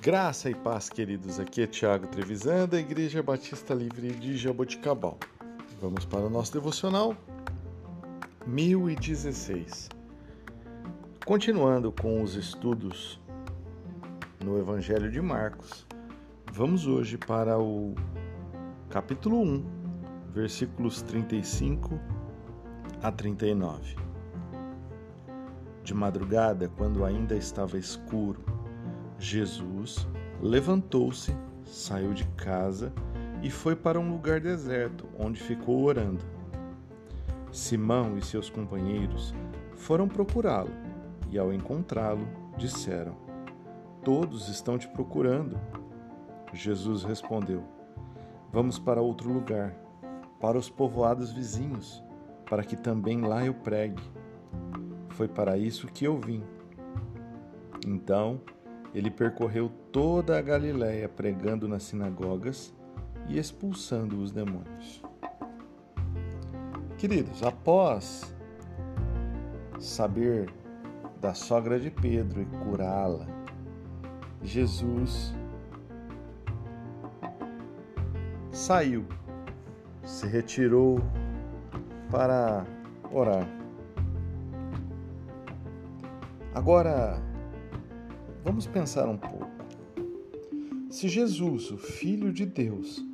Graça e paz, queridos. Aqui é Tiago Trevisan, da Igreja Batista Livre de Jaboticabal. Vamos para o nosso devocional 1016. Continuando com os estudos no Evangelho de Marcos, vamos hoje para o capítulo 1, versículos 35 a 39. De madrugada, quando ainda estava escuro, Jesus levantou-se, saiu de casa e foi para um lugar deserto, onde ficou orando. Simão e seus companheiros foram procurá-lo e, ao encontrá-lo, disseram: Todos estão te procurando. Jesus respondeu: Vamos para outro lugar, para os povoados vizinhos, para que também lá eu pregue. Foi para isso que eu vim. Então, ele percorreu toda a Galiléia pregando nas sinagogas e expulsando os demônios. Queridos, após saber da sogra de Pedro e curá-la, Jesus saiu, se retirou para orar. Agora, Vamos pensar um pouco. Se Jesus, o Filho de Deus,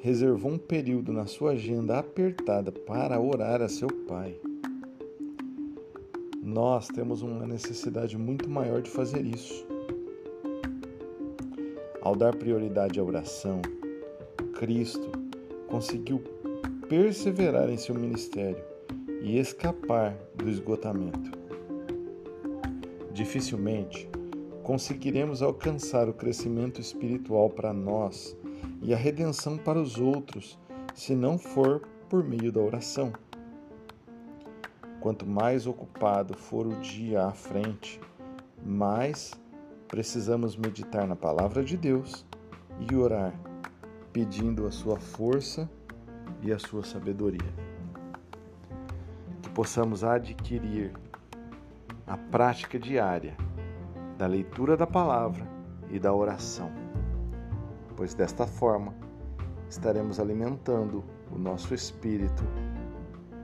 reservou um período na sua agenda apertada para orar a seu Pai, nós temos uma necessidade muito maior de fazer isso. Ao dar prioridade à oração, Cristo conseguiu perseverar em seu ministério e escapar do esgotamento. Dificilmente conseguiremos alcançar o crescimento espiritual para nós e a redenção para os outros se não for por meio da oração. Quanto mais ocupado for o dia à frente, mais precisamos meditar na palavra de Deus e orar, pedindo a sua força e a sua sabedoria. Que possamos adquirir a prática diária da leitura da palavra e da oração, pois desta forma estaremos alimentando o nosso espírito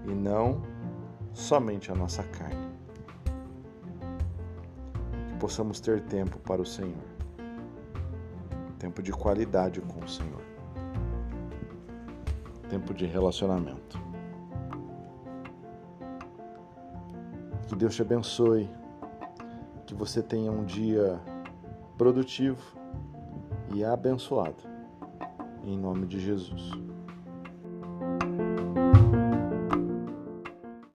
e não somente a nossa carne. Que possamos ter tempo para o Senhor, tempo de qualidade com o Senhor, tempo de relacionamento. Que Deus te abençoe que você tenha um dia produtivo e abençoado. Em nome de Jesus.